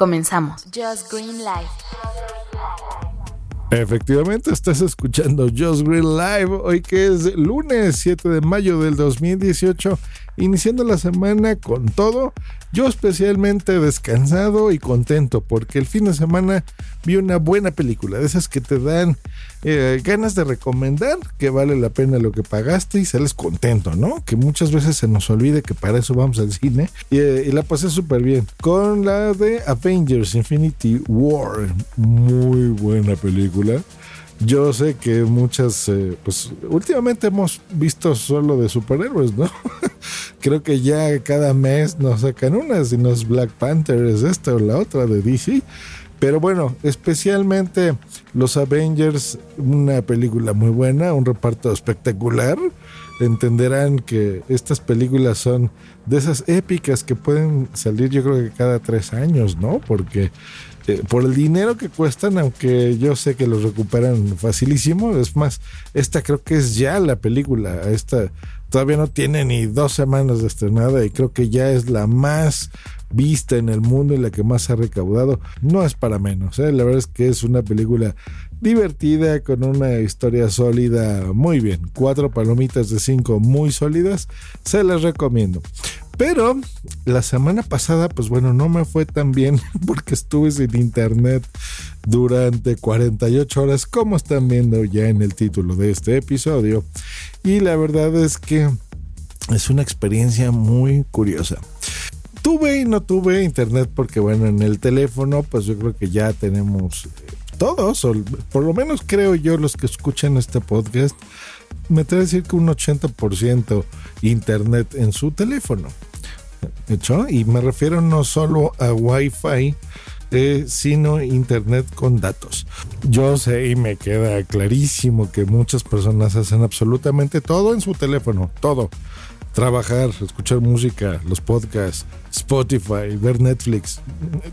Comenzamos. Just Green Life. Efectivamente, estás escuchando Just Green Live hoy que es lunes 7 de mayo del 2018, iniciando la semana con todo. Yo especialmente descansado y contento porque el fin de semana vi una buena película, de esas que te dan eh, ganas de recomendar, que vale la pena lo que pagaste y sales contento, ¿no? Que muchas veces se nos olvide que para eso vamos al cine y, eh, y la pasé súper bien. Con la de Avengers Infinity War, muy buena película. Yo sé que muchas, eh, pues últimamente hemos visto solo de superhéroes, ¿no? Creo que ya cada mes nos sacan una, si no es Black Panther, es esta o la otra de DC. Pero bueno, especialmente los Avengers, una película muy buena, un reparto espectacular. Entenderán que estas películas son de esas épicas que pueden salir yo creo que cada tres años, ¿no? Porque eh, por el dinero que cuestan, aunque yo sé que los recuperan facilísimo, es más, esta creo que es ya la película, esta todavía no tiene ni dos semanas de estrenada y creo que ya es la más vista en el mundo y la que más ha recaudado. No es para menos, ¿eh? la verdad es que es una película divertida con una historia sólida, muy bien, cuatro palomitas de cinco muy sólidas, se las recomiendo. Pero la semana pasada, pues bueno, no me fue tan bien porque estuve sin internet durante 48 horas, como están viendo ya en el título de este episodio. Y la verdad es que es una experiencia muy curiosa. Tuve y no tuve internet porque bueno, en el teléfono, pues yo creo que ya tenemos eh, todos, o por lo menos creo yo los que escuchan este podcast, me atrevo a decir que un 80% internet en su teléfono. ¿Hecho? Y me refiero no solo a Wi-Fi, sino internet con datos. Yo sé y me queda clarísimo que muchas personas hacen absolutamente todo en su teléfono, todo. Trabajar, escuchar música, los podcasts, Spotify, ver Netflix,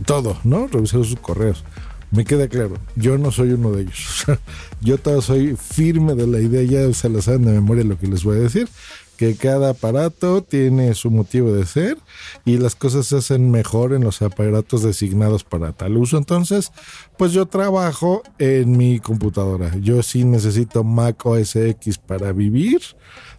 todo, ¿no? Revisar sus correos. Me queda claro, yo no soy uno de ellos. yo todo soy firme de la idea, ya se la saben de memoria lo que les voy a decir que cada aparato tiene su motivo de ser y las cosas se hacen mejor en los aparatos designados para tal uso. Entonces, pues yo trabajo en mi computadora. Yo sí necesito Mac OS X para vivir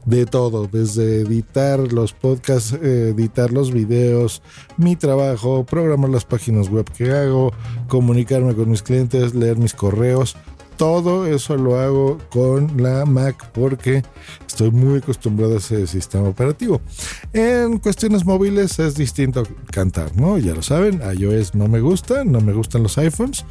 de todo, desde editar los podcasts, editar los videos, mi trabajo, programar las páginas web que hago, comunicarme con mis clientes, leer mis correos todo eso lo hago con la Mac porque estoy muy acostumbrado a ese sistema operativo. En cuestiones móviles es distinto cantar, ¿no? Ya lo saben, iOS no me gusta, no me gustan los iPhones.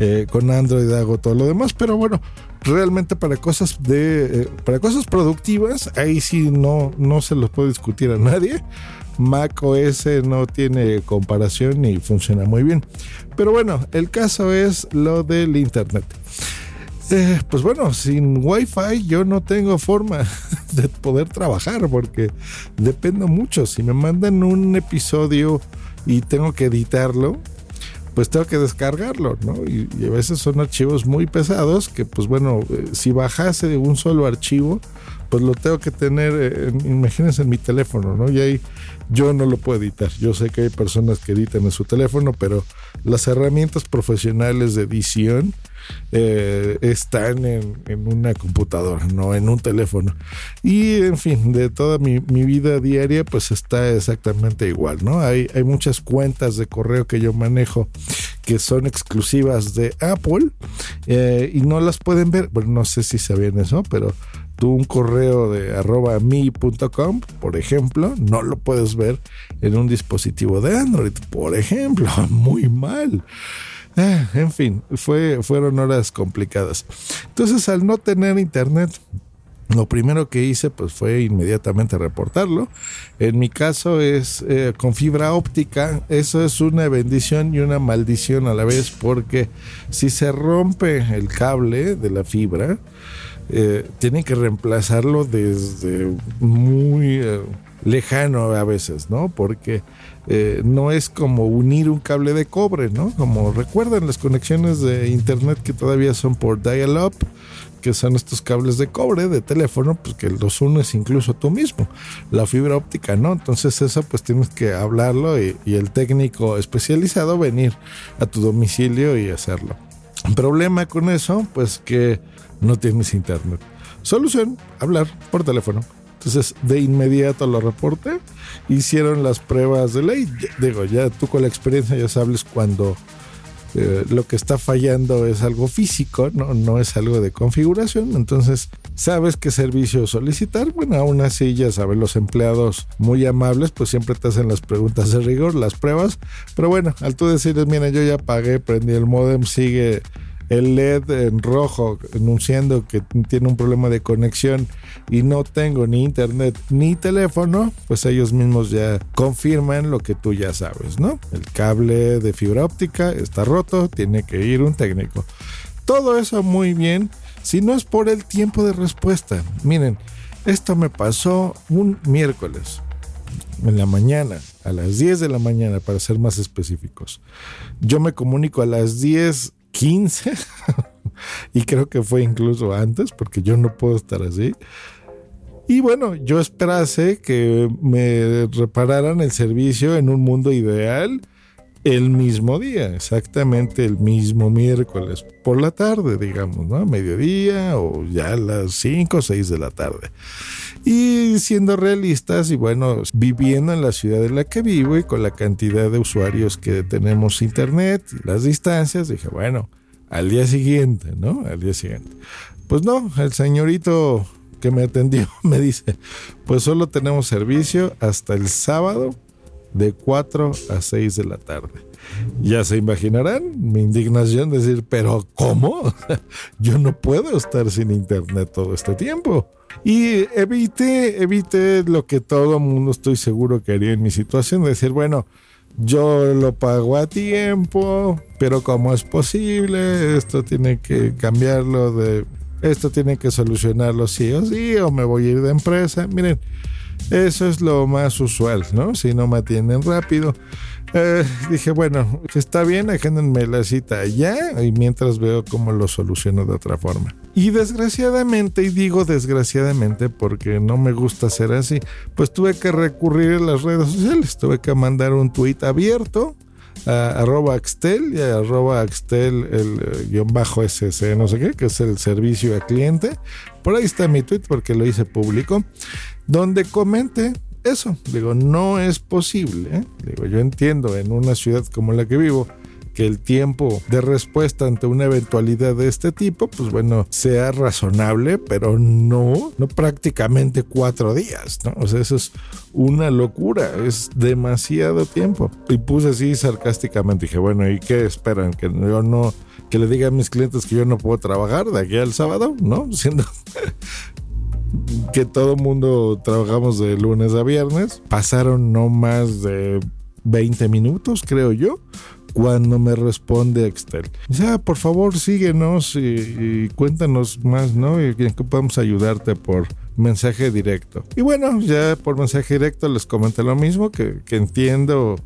Eh, con Android hago todo lo demás, pero bueno, realmente para cosas de eh, para cosas productivas ahí sí no no se los puede discutir a nadie Mac OS no tiene comparación y funciona muy bien pero bueno el caso es lo del internet eh, pues bueno, sin Wi-Fi yo no tengo forma de poder trabajar porque dependo mucho. Si me mandan un episodio y tengo que editarlo, pues tengo que descargarlo, ¿no? Y, a veces son archivos muy pesados que, pues bueno, eh, si bajase un solo archivo, pues lo tengo que tener, eh, imagínense en mi teléfono, ¿no? Y ahí yo no lo puedo editar. Yo sé que hay personas que editan en su teléfono, pero las herramientas profesionales de edición eh, están en, una computadora, no en un teléfono. Y en fin, de toda mi, vida diaria, pues está exactamente igual, ¿no? Hay, hay muchas cuentas de correo que yo manejo que son exclusivas de Apple eh, y no las pueden ver. Bueno, no sé si sabían eso, pero tú un correo de arroba mi.com, por ejemplo, no lo puedes ver en un dispositivo de Android, por ejemplo, muy mal. Ah, en fin, fue, fueron horas complicadas. Entonces, al no tener internet, lo primero que hice pues fue inmediatamente reportarlo. En mi caso es eh, con fibra óptica. Eso es una bendición y una maldición a la vez porque si se rompe el cable de la fibra, eh, tienen que reemplazarlo desde muy eh, lejano a veces, ¿no? Porque eh, no es como unir un cable de cobre, ¿no? Como recuerdan las conexiones de internet que todavía son por dial-up, que son estos cables de cobre de teléfono, pues que los unes incluso tú mismo. La fibra óptica no, entonces eso pues tienes que hablarlo y, y el técnico especializado venir a tu domicilio y hacerlo. Problema con eso, pues que no tienes internet. Solución, hablar por teléfono. Entonces, de inmediato lo reporté. Hicieron las pruebas de ley. Digo, ya tú con la experiencia ya sabes cuando eh, lo que está fallando es algo físico, ¿no? no es algo de configuración. Entonces, sabes qué servicio solicitar. Bueno, aún así, ya sabes, los empleados muy amables, pues siempre te hacen las preguntas de rigor, las pruebas. Pero bueno, al tú decirles, mira, yo ya pagué, prendí el modem, sigue el LED en rojo anunciando que tiene un problema de conexión y no tengo ni internet ni teléfono, pues ellos mismos ya confirman lo que tú ya sabes, ¿no? El cable de fibra óptica está roto, tiene que ir un técnico. Todo eso muy bien, si no es por el tiempo de respuesta. Miren, esto me pasó un miércoles en la mañana, a las 10 de la mañana para ser más específicos. Yo me comunico a las 10 15 y creo que fue incluso antes porque yo no puedo estar así. Y bueno, yo esperase que me repararan el servicio en un mundo ideal el mismo día, exactamente el mismo miércoles, por la tarde, digamos, ¿no? Mediodía o ya a las 5 o 6 de la tarde. Y siendo realistas y bueno, viviendo en la ciudad en la que vivo y con la cantidad de usuarios que tenemos internet y las distancias, dije, bueno, al día siguiente, ¿no? Al día siguiente. Pues no, el señorito que me atendió me dice, pues solo tenemos servicio hasta el sábado de 4 a 6 de la tarde. Ya se imaginarán mi indignación decir, pero ¿cómo? Yo no puedo estar sin internet todo este tiempo. Y evité, evité lo que todo mundo estoy seguro que haría en mi situación, decir, bueno, yo lo pago a tiempo, pero ¿cómo es posible? Esto tiene que cambiarlo de... Esto tiene que solucionarlo sí o sí, o me voy a ir de empresa. Miren, eso es lo más usual, ¿no? Si no me atienden rápido. Eh, dije, bueno, está bien, agéndenme la cita allá y mientras veo cómo lo soluciono de otra forma. Y desgraciadamente, y digo desgraciadamente porque no me gusta ser así, pues tuve que recurrir a las redes sociales, tuve que mandar un tweet abierto arroba Axtel y arroba Axtel el eh, guion bajo SC, no sé qué, que es el servicio al cliente. Por ahí está mi tweet porque lo hice público, donde comente eso. Digo, no es posible. ¿eh? Digo, yo entiendo en una ciudad como la que vivo que el tiempo de respuesta ante una eventualidad de este tipo, pues bueno, sea razonable, pero no, no prácticamente cuatro días, ¿no? O sea, eso es una locura, es demasiado tiempo. Y puse así sarcásticamente, dije, bueno, ¿y qué esperan? Que yo no, que le diga a mis clientes que yo no puedo trabajar de aquí al sábado, ¿no? Siendo que todo mundo trabajamos de lunes a viernes. Pasaron no más de 20 minutos, creo yo, cuando me responde Excel. Dice, ah, por favor, síguenos y, cuéntanos más, ¿no? Y en qué podemos ayudarte por mensaje directo. Y bueno, ya por mensaje directo les comenté lo mismo, que, que entiendo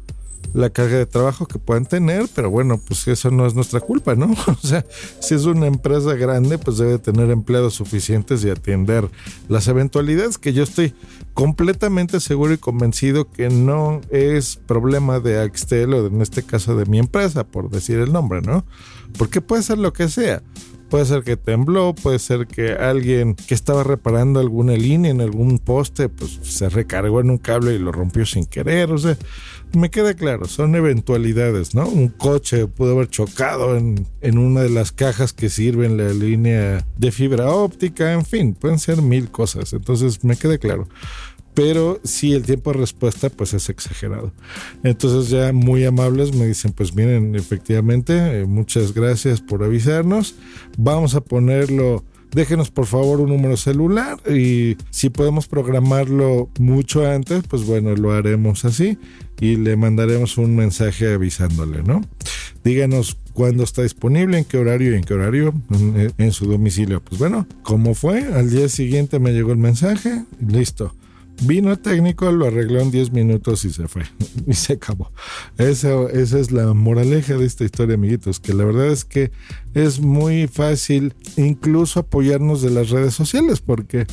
la carga de trabajo que puedan tener, pero bueno, pues eso no es nuestra culpa, ¿no? O sea, si es una empresa grande, pues debe tener empleados suficientes y atender las eventualidades que yo estoy completamente seguro y convencido que no es problema de Axtel o en este caso de mi empresa, por decir el nombre, ¿no? Porque puede ser lo que sea. Puede ser que tembló, puede ser que alguien que estaba reparando alguna línea en algún poste, pues se recargó en un cable y lo rompió sin querer. O sea, me queda claro, son eventualidades, ¿no? Un coche pudo haber chocado en, en una de las cajas que sirven la línea de fibra óptica, en fin, pueden ser mil cosas. Entonces, me queda claro pero sí el tiempo de respuesta pues es exagerado. Entonces ya muy amables me dicen pues miren efectivamente eh, muchas gracias por avisarnos, vamos a ponerlo déjenos por favor un número celular y si podemos programarlo mucho antes, pues bueno, lo haremos así y le mandaremos un mensaje avisándole, ¿no? Díganos cuándo está disponible, en qué horario y en qué horario en, en su domicilio. Pues bueno, ¿cómo fue? Al día siguiente me llegó el mensaje listo Vino técnico, lo arregló en 10 minutos y se fue. Y se acabó. Esa es la moraleja de esta historia, amiguitos, que la verdad es que es muy fácil incluso apoyarnos de las redes sociales, porque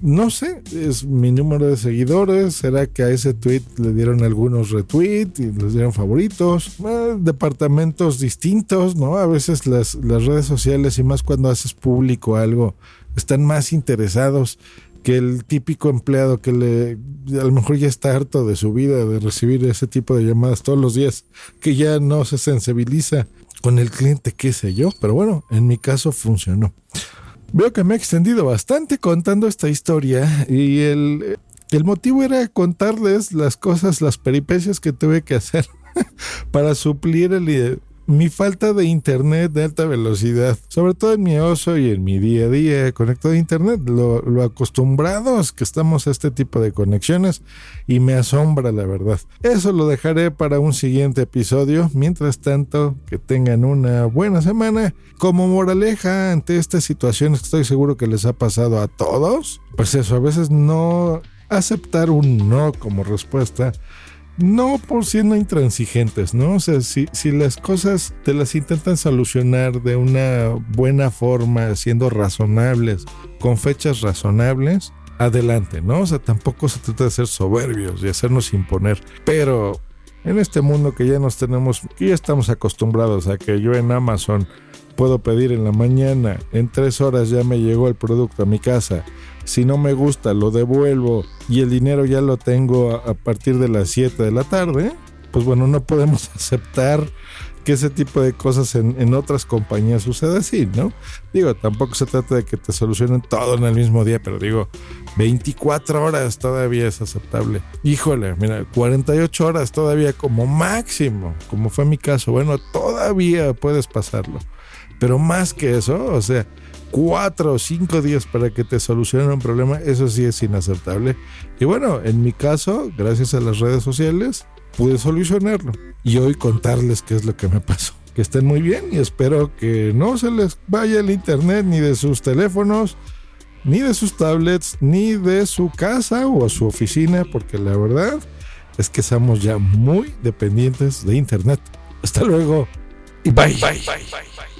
no sé, es mi número de seguidores. ¿Será que a ese tweet le dieron algunos retweets y les dieron favoritos? Eh, departamentos distintos, ¿no? A veces las redes sociales y más cuando haces público algo, están más interesados que el típico empleado que le a lo mejor ya está harto de su vida de recibir ese tipo de llamadas todos los días, que ya no se sensibiliza con el cliente, qué sé yo, pero bueno, en mi caso funcionó. Veo que me he extendido bastante contando esta historia y el, el motivo era contarles las cosas, las peripecias que tuve que hacer para suplir el, mi falta de internet de alta velocidad, sobre todo en mi oso y en mi día a día conectado a internet, lo, lo, acostumbrados que estamos a este tipo de conexiones y me asombra la verdad. Eso lo dejaré para un siguiente episodio. Mientras tanto, que tengan una buena semana. Como moraleja ante estas situaciones estoy seguro que les ha pasado a todos, pues eso, a veces no aceptar un no como respuesta no por siendo intransigentes, ¿no? O sea, si, si las cosas te las intentan solucionar de una buena forma, siendo razonables, con fechas razonables, adelante, ¿no? O sea, tampoco se trata de ser soberbios y hacernos imponer, pero en este mundo que ya nos tenemos, que ya estamos acostumbrados a que yo en Amazon puedo pedir en la mañana, en tres horas ya me llegó el producto a mi casa. Si no me gusta lo devuelvo y el dinero ya lo tengo a, partir de las 7 de la tarde, pues bueno, no podemos aceptar que ese tipo de cosas en, otras compañías suceda así, ¿no? Digo, tampoco se trata de que te solucionen todo en el mismo día, pero digo, 24 horas todavía es aceptable. Híjole, mira, 48 horas todavía como máximo, como fue mi caso, bueno, todavía puedes pasarlo. Pero más que eso, o sea, cuatro o cinco días para que te solucionen un problema, eso sí es inaceptable. Y bueno, en mi caso, gracias a las redes sociales, pude solucionarlo. Y hoy contarles qué es lo que me pasó. Que estén muy bien y espero que no se les vaya el internet ni de sus teléfonos, ni de sus tablets, ni de su casa o su oficina, porque la verdad es que estamos ya muy dependientes de internet. Hasta luego y bye. bye, bye, bye